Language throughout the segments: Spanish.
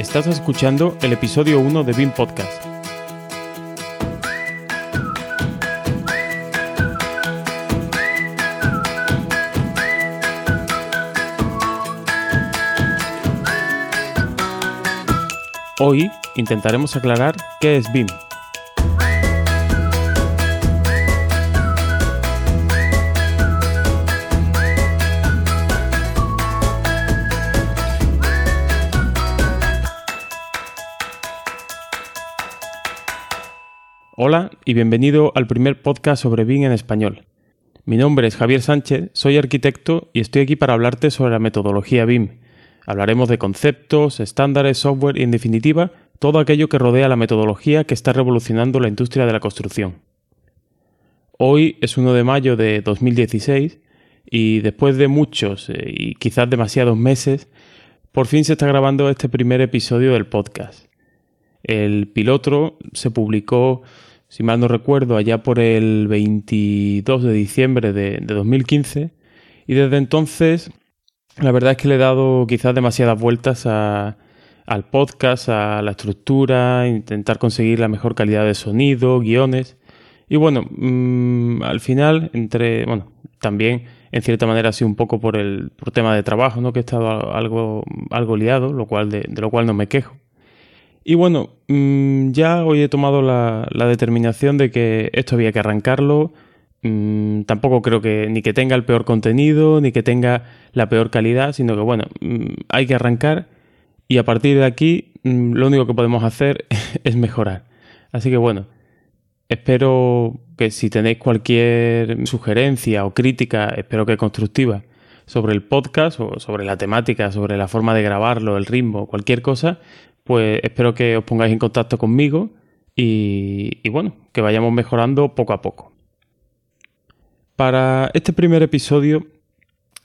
Estás escuchando el episodio 1 de BIM Podcast. Hoy intentaremos aclarar qué es BIM. Hola y bienvenido al primer podcast sobre BIM en español. Mi nombre es Javier Sánchez, soy arquitecto y estoy aquí para hablarte sobre la metodología BIM. Hablaremos de conceptos, estándares, software y en definitiva todo aquello que rodea la metodología que está revolucionando la industria de la construcción. Hoy es 1 de mayo de 2016 y después de muchos eh, y quizás demasiados meses, por fin se está grabando este primer episodio del podcast. El piloto se publicó si mal no recuerdo, allá por el 22 de diciembre de, 2015. Y desde entonces, la verdad es que le he dado quizás demasiadas vueltas al podcast, a la estructura, intentar conseguir la mejor calidad de sonido, guiones. Y bueno, mm, al final, entre, bueno, también en cierta manera sido un poco por el por tema de trabajo, ¿no? Que he estado algo, algo liado, lo cual de lo cual no me quejo. Y bueno, mm, ya hoy he tomado la, determinación de que esto había que arrancarlo. Mm, tampoco creo que ni que tenga el peor contenido, ni que tenga la peor calidad, sino que bueno, mm, hay que arrancar y a partir de aquí lo único que podemos hacer es mejorar. Así que bueno, espero que si tenéis cualquier sugerencia o crítica, espero que constructiva, sobre el podcast o sobre la temática, sobre la forma de grabarlo, el ritmo, cualquier cosa, pues espero que os pongáis en contacto conmigo y, bueno, que vayamos mejorando poco a poco. Para este primer episodio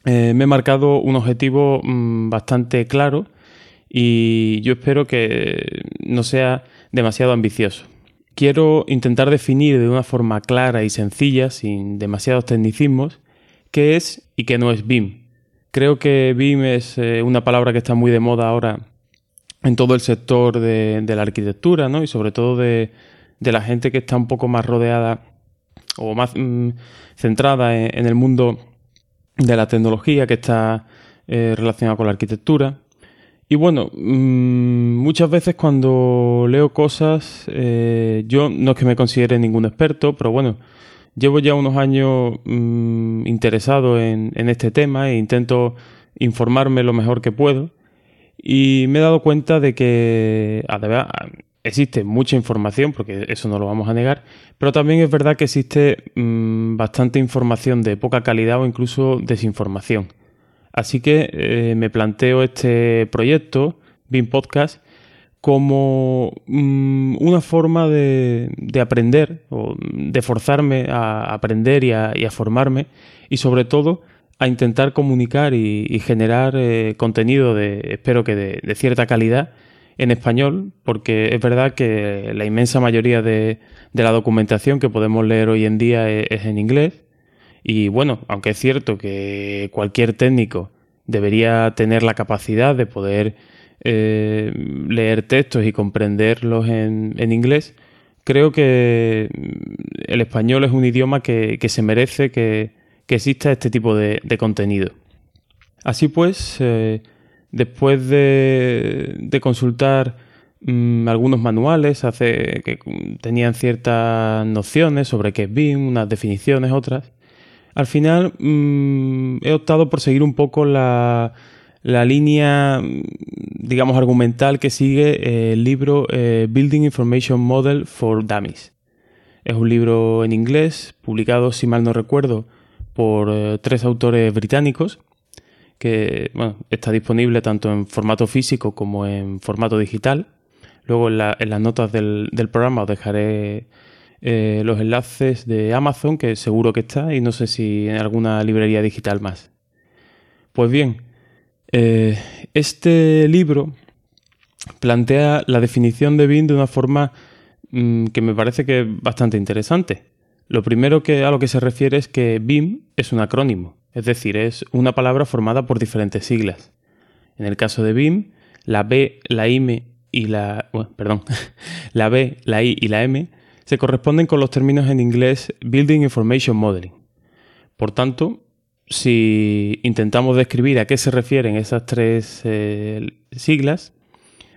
eh, me he marcado un objetivo mm, bastante claro y yo espero que no sea demasiado ambicioso. Quiero intentar definir de una forma clara y sencilla, sin demasiados tecnicismos, qué es y qué no es BIM. Creo que BIM es eh, una palabra que está muy de moda ahora en todo el sector de, la arquitectura, ¿no? Y sobre todo de, la gente que está un poco más rodeada o más mm, centrada en, el mundo de la tecnología que está eh, relacionada con la arquitectura. Y bueno, mm, muchas veces cuando leo cosas, eh, yo no es que me considere ningún experto, pero bueno, llevo ya unos años mm, interesado en, en, este tema e intento informarme lo mejor que puedo. Y me he dado cuenta de que además, existe mucha información, porque eso no lo vamos a negar, pero también es verdad que existe mm, bastante información de poca calidad o incluso desinformación. Así que eh, me planteo este proyecto, BIM Podcast, como mm, una forma de, aprender o de forzarme a aprender y a formarme y sobre todo a intentar comunicar y, generar eh, contenido de, espero que de, cierta calidad en español, porque es verdad que la inmensa mayoría de, la documentación que podemos leer hoy en día e, es, en inglés. Y bueno, aunque es cierto que cualquier técnico debería tener la capacidad de poder eh, leer textos y comprenderlos en, inglés, creo que el español es un idioma que se merece que, que exista este tipo de, contenido. Así pues, eh, después de, consultar mm, algunos manuales que tenían ciertas nociones sobre qué es BIM, unas definiciones, otras, al final mm, he optado por seguir un poco la, línea, digamos, argumental que sigue el libro eh, Building Information Model for Dummies. Es un libro en inglés, publicado, si mal no recuerdo, por eh, tres autores británicos, que está disponible tanto en formato físico como en formato digital. Luego en, las notas del, programa os dejaré eh, los enlaces de Amazon, que seguro que está, y no sé si en alguna librería digital más. Pues bien, eh, este libro plantea la definición de BIM de una forma mm, que me parece que es bastante interesante. Lo primero que, a lo que se refiere es que BIM es un acrónimo, es decir, es una palabra formada por diferentes siglas. En el caso de BIM, la B, la I y la, perdón, la B, la I y la M se corresponden con los términos en inglés Building Information Modeling. Por tanto, si intentamos describir a qué se refieren esas tres eh, siglas,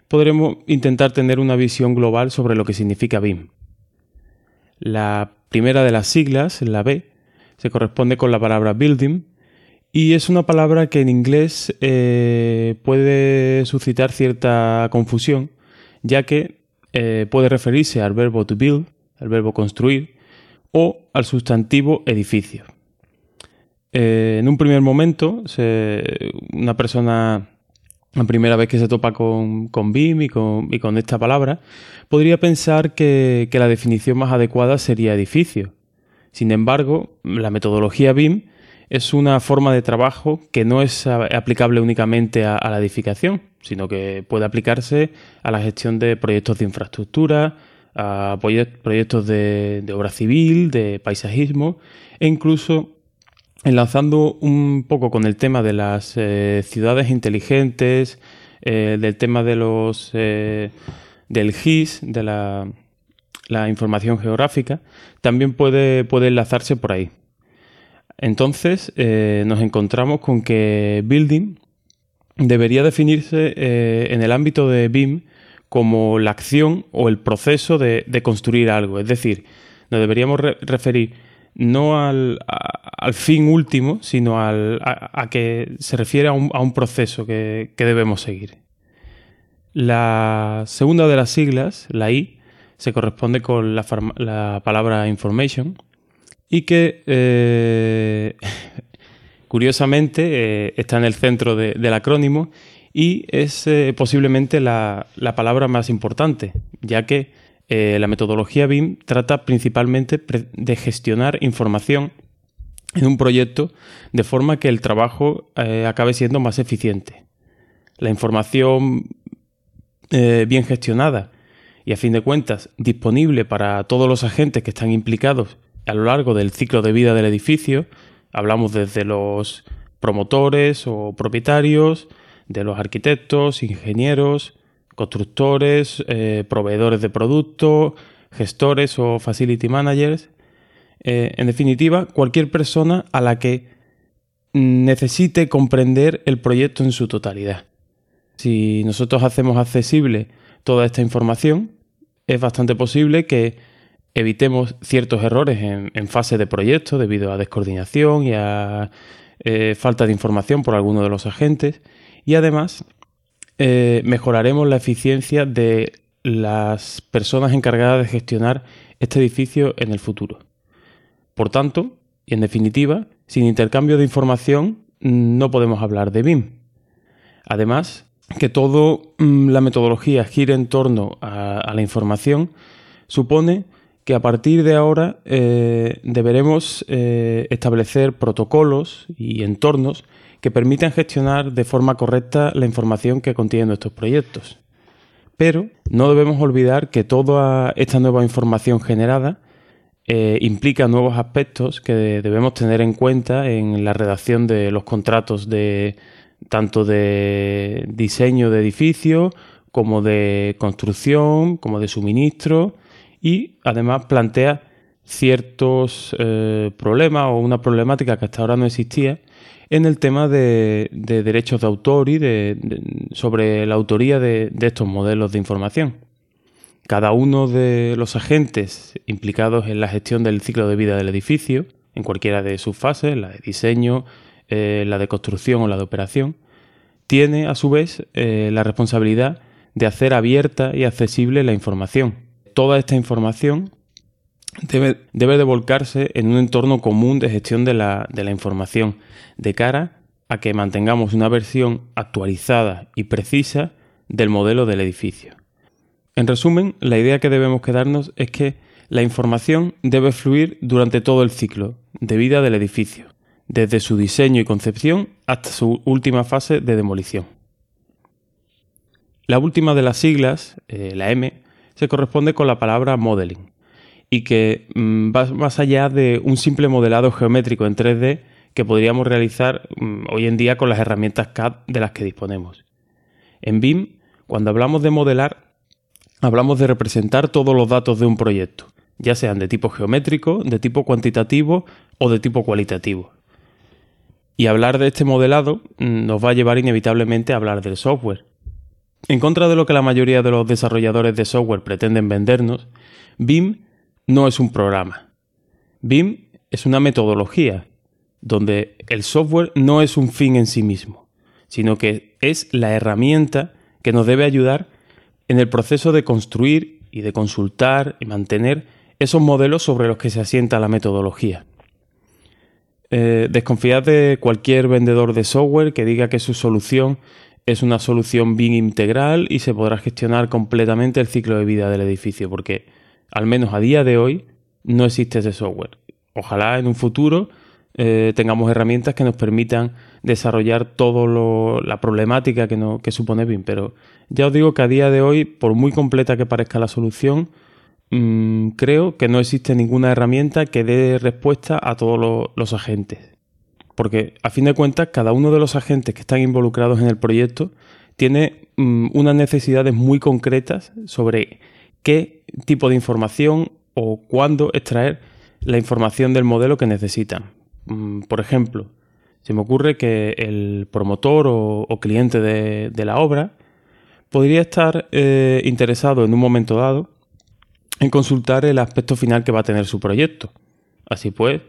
podremos intentar tener una visión global sobre lo que significa BIM. La primera de las siglas, la B, se corresponde con la palabra building y es una palabra que en inglés eh, puede suscitar cierta confusión, ya que eh, puede referirse al verbo to build, al verbo construir, o al sustantivo edificio. Eh, en un primer momento, una persona, la primera vez que se topa con, BIM y con, esta palabra, podría pensar que, la definición más adecuada sería edificio. Sin embargo, la metodología BIM es una forma de trabajo que no es aplicable únicamente a, la edificación, sino que puede aplicarse a la gestión de proyectos de infraestructura, a proyectos de, obra civil, de paisajismo e incluso enlazando un poco con el tema de las eh, ciudades inteligentes, eh, del tema de los eh, del GIS, de la, información geográfica, también puede, puede enlazarse por ahí. Entonces nos encontramos con que building debería definirse en el ámbito de BIM como la acción o el proceso de, construir algo. Es decir, nos deberíamos referir no al, fin último, sino al, a, que se refiere a un, proceso que, debemos seguir. La segunda de las siglas, la I, se corresponde con la, palabra information y que eh, curiosamente eh, está en el centro del acrónimo y es eh, posiblemente la, palabra más importante, ya que eh, la metodología BIM trata principalmente de gestionar información en un proyecto de forma que el trabajo eh, acabe siendo más eficiente. La información bien gestionada y a fin de cuentas disponible para todos los agentes que están implicados a lo largo del ciclo de vida del edificio, hablamos desde los promotores o propietarios, de los arquitectos, ingenieros, constructores, eh, proveedores de productos, gestores o facility managers. Eh, en definitiva, cualquier persona a la que necesite comprender el proyecto en su totalidad. Si nosotros hacemos accesible toda esta información, es bastante posible que evitemos ciertos errores en, fase de proyecto debido a descoordinación y a eh, falta de información por alguno de los agentes y además eh, mejoraremos la eficiencia de las personas encargadas de gestionar este edificio en el futuro. Por tanto, y en definitiva, sin intercambio de información no podemos hablar de BIM. Además, que toda mm, la metodología gire en torno a, la información supone que a partir de ahora eh, deberemos eh, establecer protocolos y entornos que permitan gestionar de forma correcta la información que contienen nuestros proyectos. Pero no debemos olvidar que toda esta nueva información generada eh, implica nuevos aspectos que debemos tener en cuenta en la redacción de los contratos de tanto de diseño de edificio como de construcción, como de suministro y además plantea ciertos eh, problemas o una problemática que hasta ahora no existía en el tema de, derechos de autor y sobre la autoría de, estos modelos de información. Cada uno de los agentes implicados en la gestión del ciclo de vida del edificio, en cualquiera de sus fases, la de diseño, eh, la de construcción o la de operación, tiene a su vez eh, la responsabilidad de hacer abierta y accesible la información. Toda esta información debe, de volcarse en un entorno común de gestión de la, información, de cara a que mantengamos una versión actualizada y precisa del modelo del edificio. En resumen, la idea que debemos quedarnos es que la información debe fluir durante todo el ciclo de vida del edificio, desde su diseño y concepción hasta su última fase de demolición. La última de las siglas, eh, la M, se corresponde con la palabra modeling, y que mm, va más allá de un simple modelado geométrico en 3D que podríamos realizar mm, hoy en día con las herramientas CAD de las que disponemos. En BIM cuando hablamos de modelar, hablamos de representar todos los datos de un proyecto, ya sean de tipo geométrico, de tipo cuantitativo o de tipo cualitativo. Y hablar de este modelado mm, nos va a llevar inevitablemente a hablar del software. En contra de lo que la mayoría de los desarrolladores de software pretenden vendernos, BIM no es un programa. BIM es una metodología, donde el software no es un fin en sí mismo, sino que es la herramienta que nos debe ayudar en el proceso de construir y de consultar y mantener esos modelos sobre los que se asienta la metodología. Eh, desconfiad de cualquier vendedor de software que diga que su solución es una solución bien integral y se podrá gestionar completamente el ciclo de vida del edificio, porque al menos a día de hoy no existe ese software. Ojalá en un futuro eh, tengamos herramientas que nos permitan desarrollar toda la problemática que, supone BIM, pero ya os digo que a día de hoy, por muy completa que parezca la solución, Mm, creo que no existe ninguna herramienta que dé respuesta a todos los, agentes. Porque a fin de cuentas, cada uno de los agentes que están involucrados en el proyecto tiene mm, unas necesidades muy concretas sobre qué tipo de información o cuándo extraer la información del modelo que necesitan. Mm, por ejemplo, se me ocurre que el promotor o, cliente de, la obra podría estar eh, interesado en un momento dado en consultar el aspecto final que va a tener su proyecto. Así pues,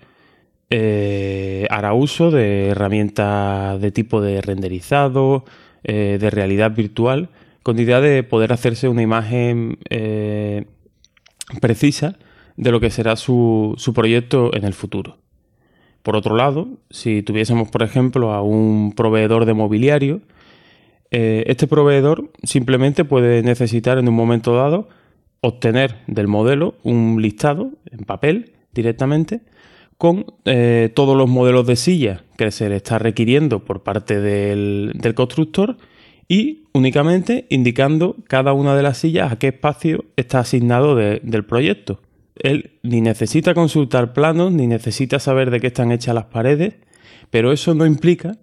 eh, hará uso de herramientas de tipo de renderizado, eh, de realidad virtual, con idea de poder hacerse una imagen eh, precisa de lo que será su, su proyecto en el futuro. Por otro lado, si tuviésemos, por ejemplo, a un proveedor de mobiliario, este proveedor simplemente puede necesitar en un momento dado obtener del modelo un listado en papel directamente con eh, todos los modelos de silla que se le está requiriendo por parte del, constructor y únicamente indicando cada una de las sillas a qué espacio está asignado del proyecto. Él ni necesita consultar planos, ni necesita saber de qué están hechas las paredes, pero eso no implica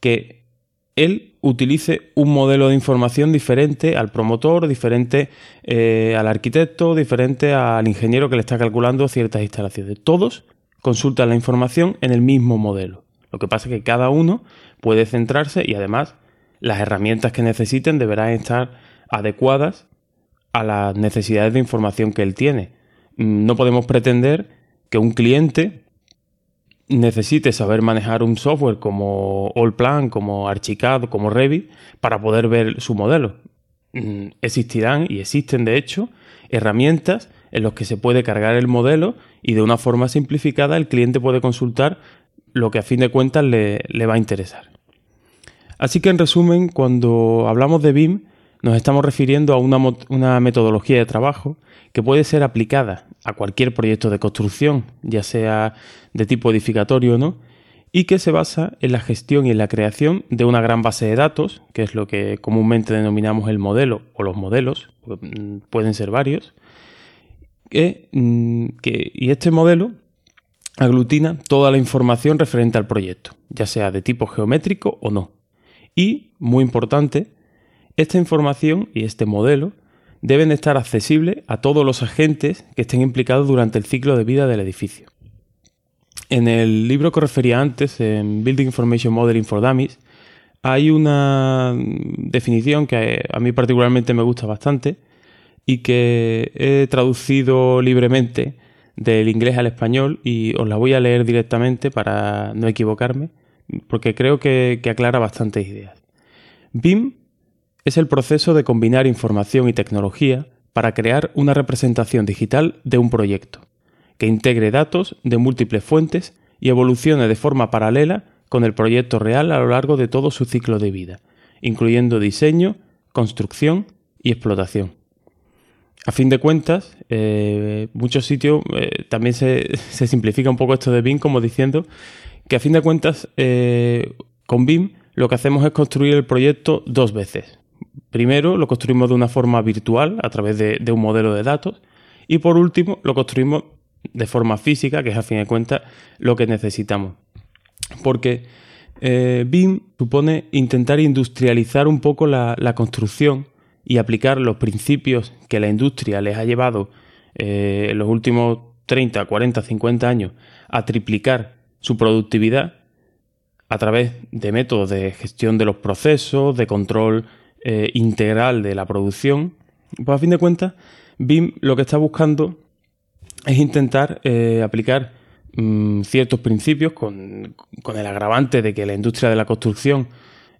que él utilice un modelo de información diferente al promotor, diferente eh, al arquitecto, diferente al ingeniero que le está calculando ciertas instalaciones. Todos consultan la información en el mismo modelo. Lo que pasa es que cada uno puede centrarse y además las herramientas que necesiten deberán estar adecuadas a las necesidades de información que él tiene. Mm, no podemos pretender que un cliente necesite saber manejar un software como Allplan, como Archicad, como Revit, para poder ver su modelo. Mm, existirán y existen, de hecho, herramientas en las que se puede cargar el modelo y de una forma simplificada el cliente puede consultar lo que a fin de cuentas le, le va a interesar. Así que en resumen, cuando hablamos de BIM, nos estamos refiriendo a una, metodología de trabajo que puede ser aplicada a cualquier proyecto de construcción, ya sea de tipo edificatorio o no, y que se basa en la gestión y en la creación de una gran base de datos, que es lo que comúnmente denominamos el modelo o los modelos, mm, pueden ser varios, mm, y este modelo aglutina toda la información referente al proyecto, ya sea de tipo geométrico o no. Y, muy importante, esta información y este modelo deben estar accesibles a todos los agentes que estén implicados durante el ciclo de vida del edificio. En el libro que refería antes, en Building Information Modeling for Dummies, hay una definición que a mí particularmente me gusta bastante y que he traducido libremente del inglés al español y os la voy a leer directamente para no equivocarme, porque creo que, aclara bastantes ideas. BIM es el proceso de combinar información y tecnología para crear una representación digital de un proyecto, que integre datos de múltiples fuentes y evolucione de forma paralela con el proyecto real a lo largo de todo su ciclo de vida, incluyendo diseño, construcción y explotación. A fin de cuentas, eh, muchos sitios eh, también se, simplifica un poco esto de BIM como diciendo que a fin de cuentas eh, con BIM lo que hacemos es construir el proyecto dos veces. Primero lo construimos de una forma virtual a través de, un modelo de datos y por último lo construimos de forma física, que es a fin de cuentas lo que necesitamos. Porque eh, BIM supone intentar industrializar un poco la, construcción y aplicar los principios que la industria les ha llevado eh, en los últimos 30, 40, 50 años a triplicar su productividad a través de métodos de gestión de los procesos, de control eh, integral de la producción, pues a fin de cuentas, BIM lo que está buscando es intentar eh, aplicar mm, ciertos principios con, el agravante de que la industria de la construcción,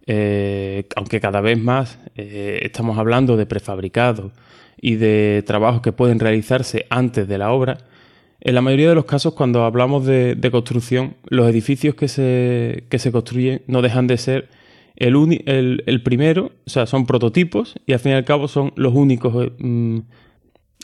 eh, aunque cada vez más estamos hablando de prefabricados y de trabajos que pueden realizarse antes de la obra, en la mayoría de los casos, cuando hablamos de, construcción, los edificios que se, se, construyen no dejan de ser el, el, primero, o sea, son prototipos y al fin y al cabo son los únicos mm,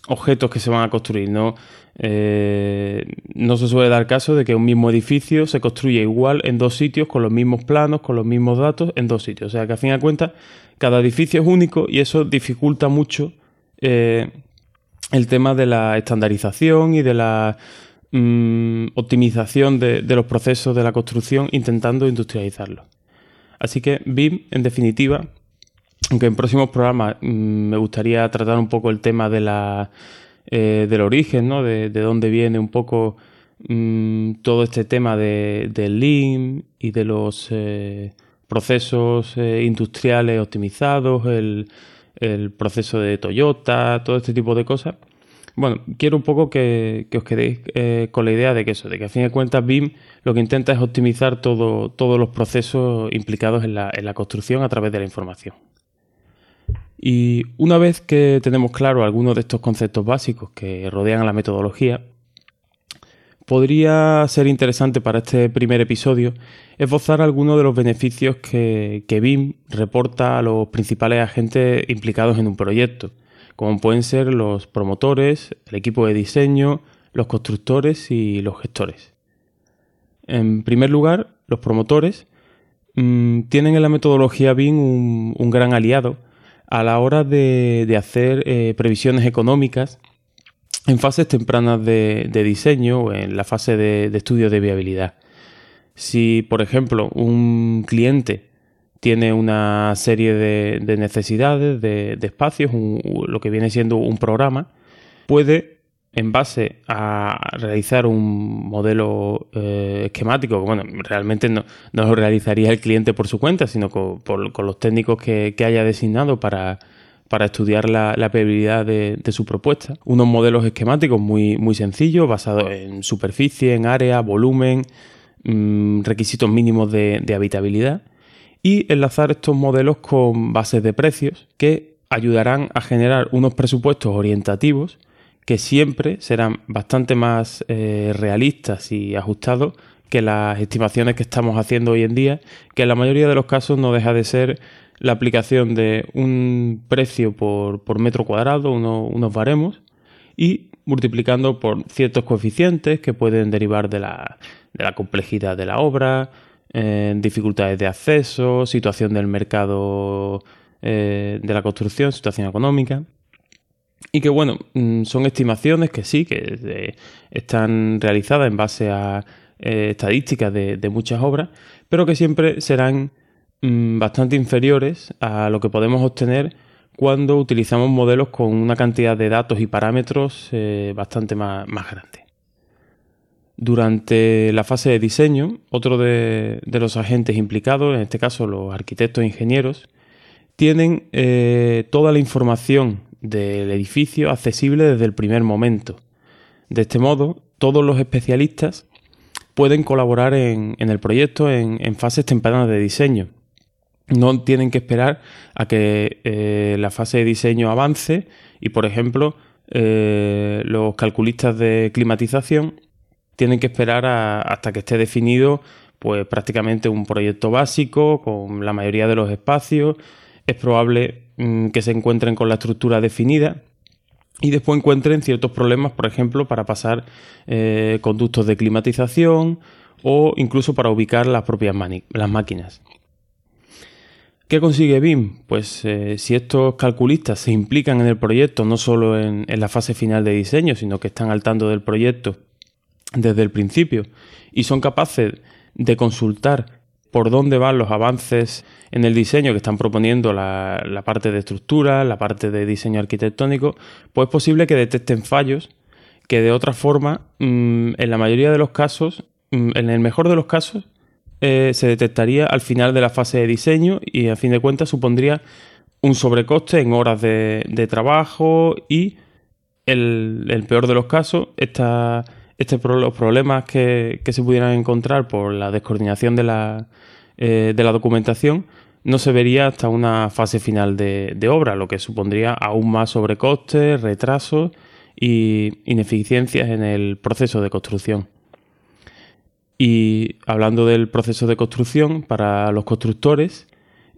objetos que se van a construir. ¿no? Eh, no se suele dar caso de que un mismo edificio se construya igual en dos sitios, con los mismos planos, con los mismos datos, en dos sitios. O sea, que al fin y al cuenta, cada edificio es único y eso dificulta mucho. Eh, el tema de la estandarización y de la mm, optimización de, los procesos de la construcción intentando industrializarlo. Así que BIM, en definitiva, aunque en próximos programas mm, me gustaría tratar un poco el tema de la, eh, del origen, ¿no? de, dónde viene un poco mm, todo este tema de, del Lean y de los eh, procesos eh, industriales optimizados, el, el proceso de Toyota, todo este tipo de cosas. Bueno, quiero un poco que, os quedéis eh, con la idea de que eso, de que a fin de cuentas BIM lo que intenta es optimizar todo, todos los procesos implicados en la, en la construcción a través de la información. Y una vez que tenemos claro algunos de estos conceptos básicos que rodean a la metodología, podría ser interesante para este primer episodio esbozar algunos de los beneficios que, BIM reporta a los principales agentes implicados en un proyecto, como pueden ser los promotores, el equipo de diseño, los constructores y los gestores. En primer lugar, los promotores mm, tienen en la metodología BIM un, gran aliado a la hora de, hacer eh, previsiones económicas en fases tempranas de, diseño o en la fase de, estudio de viabilidad. Si, por ejemplo, un cliente tiene una serie de, necesidades, de, espacios, lo que viene siendo un programa, puede, en base a realizar un modelo eh, esquemático, bueno, realmente no, lo realizaría el cliente por su cuenta, sino con, los técnicos que haya designado para, para estudiar la, la de, su propuesta. Unos modelos esquemáticos muy, muy sencillos, basados en superficie, en área, volumen, mm, requisitos mínimos de, habitabilidad y enlazar estos modelos con bases de precios que ayudarán a generar unos presupuestos orientativos que siempre serán bastante más eh, realistas y ajustados que las estimaciones que estamos haciendo hoy en día, que en la mayoría de los casos no deja de ser la aplicación de un precio por, metro cuadrado, unos baremos, y multiplicando por ciertos coeficientes que pueden derivar de la, complejidad de la obra, eh, dificultades de acceso, situación del mercado eh, de la construcción, situación económica. Y que bueno, mm, son estimaciones que sí, que eh, están realizadas en base a estadísticas de, de muchas obras, pero que siempre serán Mm, bastante inferiores a lo que podemos obtener cuando utilizamos modelos con una cantidad de datos y parámetros eh, bastante más, grande. Durante la fase de diseño, otro de, los agentes implicados, en este caso los arquitectos e ingenieros, tienen eh, toda la información del edificio accesible desde el primer momento. De este modo, todos los especialistas pueden colaborar en, el proyecto en fases tempranas de diseño no tienen que esperar a que eh, la fase de diseño avance y, por ejemplo, eh, los calculistas de climatización tienen que esperar hasta que esté definido pues prácticamente un proyecto básico con la mayoría de los espacios. Es probable mm, que se encuentren con la estructura definida y después encuentren ciertos problemas, por ejemplo, para pasar eh, conductos de climatización o incluso para ubicar las propias las máquinas. ¿Qué consigue BIM? Pues eh, si estos calculistas se implican en el proyecto, no solo en, la fase final de diseño, sino que están al tanto del proyecto desde el principio y son capaces de consultar por dónde van los avances en el diseño que están proponiendo la, parte de estructura, la parte de diseño arquitectónico, pues es posible que detecten fallos que de otra forma, mm, en la mayoría de los casos, mm, en el mejor de los casos, eh, se detectaría al final de la fase de diseño y a fin de cuentas supondría un sobrecoste en horas de, trabajo y el, el, peor de los casos, esta, este, los problemas que, se pudieran encontrar por la descoordinación de la, eh, de la documentación no se vería hasta una fase final de, obra, lo que supondría aún más sobrecostes, retrasos y ineficiencias en el proceso de construcción. Y hablando del proceso de construcción, para los constructores,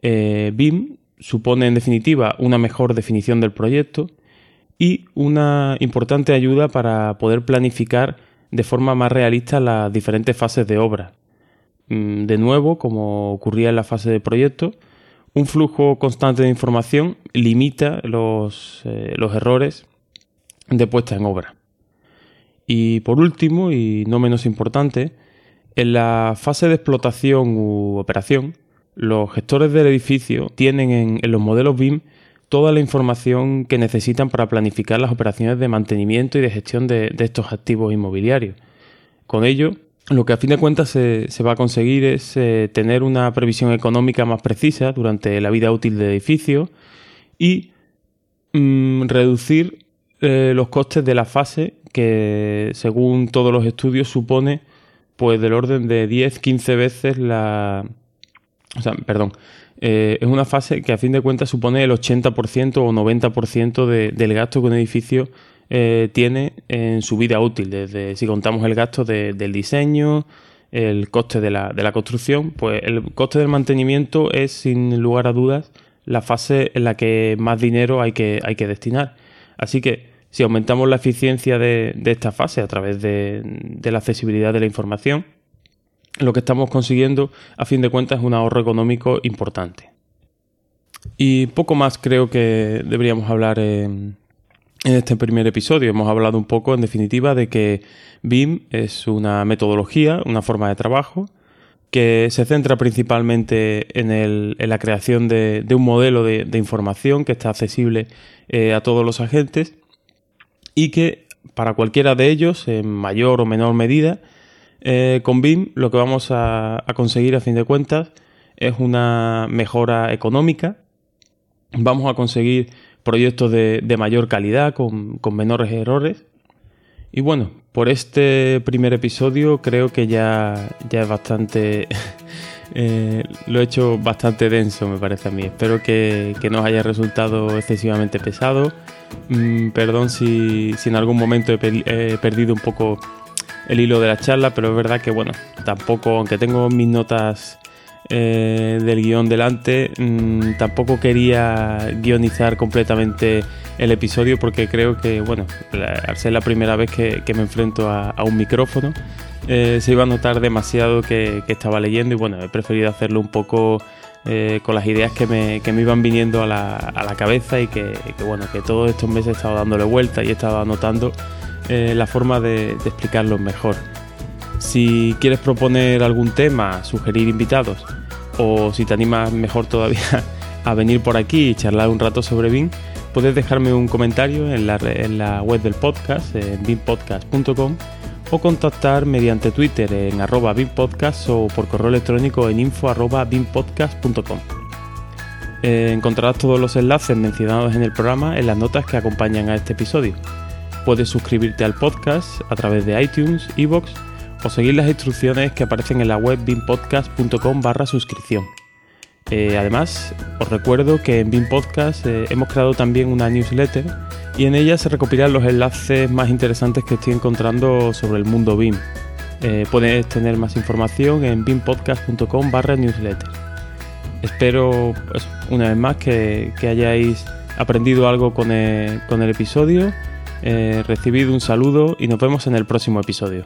eh, BIM supone en definitiva una mejor definición del proyecto y una importante ayuda para poder planificar de forma más realista las diferentes fases de obra. Mm, de nuevo, como ocurría en la fase de proyecto, un flujo constante de información limita los, eh, los errores de puesta en obra. Y por último, y no menos importante, en la fase de explotación u operación, los gestores del edificio tienen en, los modelos BIM toda la información que necesitan para planificar las operaciones de mantenimiento y de gestión de, estos activos inmobiliarios. Con ello, lo que a fin de cuentas se, va a conseguir es eh, tener una previsión económica más precisa durante la vida útil del edificio y mm, reducir eh, los costes de la fase que, según todos los estudios, supone pues del orden de 10-15 veces la... O sea, perdón, eh, es una fase que a fin de cuentas supone el 80% o 90% del gasto que un edificio eh, tiene en su vida útil, desde si contamos el gasto del diseño, el coste de la, de la, construcción, pues el coste del mantenimiento es sin lugar a dudas la fase en la que más dinero hay que, hay que destinar. Así que si aumentamos la eficiencia de, esta fase a través de, la accesibilidad de la información, lo que estamos consiguiendo a fin de cuentas es un ahorro económico importante. Y poco más creo que deberíamos hablar en, este primer episodio. Hemos hablado un poco, en definitiva, de que BIM es una metodología, una forma de trabajo que se centra principalmente en, la creación de, un modelo de, información que está accesible eh, a todos los agentes y que para cualquiera de ellos, en mayor o menor medida, eh, con BIM lo que vamos a, conseguir a fin de cuentas es una mejora económica, vamos a conseguir proyectos de, mayor calidad, con, menores errores. Y bueno, por este primer episodio creo que ya, ya es bastante... Eh, lo he hecho bastante denso, me parece a mí. Espero que, que no haya resultado excesivamente pesado. Mm, perdón si, en algún momento he, perdido un poco el hilo de la charla, pero es verdad que, bueno, tampoco, aunque tengo mis notas eh, del guion delante, mm, tampoco quería guionizar completamente el episodio porque creo que, bueno, al ser la primera vez que, me enfrento a, un micrófono, eh, se iba a notar demasiado que, que, estaba leyendo y bueno, he preferido hacerlo un poco eh, con las ideas que me, iban viniendo a la, cabeza y que, bueno, que todos estos meses he estado dándole vuelta y he estado anotando eh, la forma de, explicarlo mejor. Si quieres proponer algún tema, sugerir invitados o si te animas mejor todavía a venir por aquí y charlar un rato sobre BIM, puedes dejarme un comentario en la, en la web del podcast, en bimpodcast.com o contactar mediante Twitter en arroba bimpodcast o por correo electrónico en info arroba bimpodcast.com. Eh, encontrarás todos los enlaces mencionados en el programa en las notas que acompañan a este episodio. Puedes suscribirte al podcast a través de iTunes, iVoox o seguir las instrucciones que aparecen en la web bimpodcast.com barra suscripción. Eh, además, os recuerdo que en BIM Podcast eh, hemos creado también una newsletter y en ella se recopilan los enlaces más interesantes que estoy encontrando sobre el mundo BIM. Eh, puedes tener más información en bimpodcast.com barra newsletter. Espero una vez más que, hayáis aprendido algo con el, episodio, recibido un saludo y nos vemos en el próximo episodio.